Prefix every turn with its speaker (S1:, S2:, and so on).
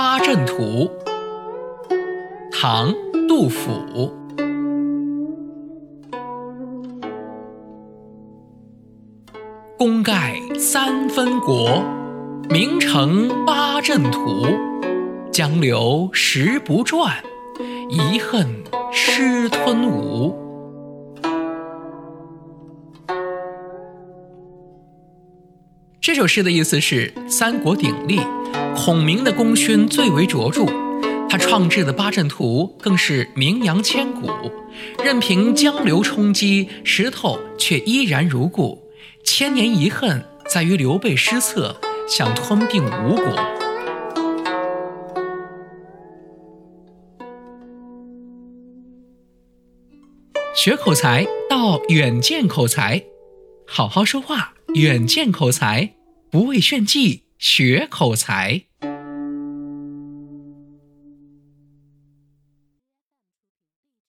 S1: 八阵图》，唐·杜甫。功盖三分国，名成八阵图。江流石不转，遗恨失吞吴。这首诗的意思是：三国鼎立，孔明的功勋最为卓著，他创制的八阵图更是名扬千古。任凭江流冲击，石头却依然如故。千年遗恨在于刘备失策，想吞并吴国。学口才到远见口才，好好说话，远见口才，不为炫技学口才。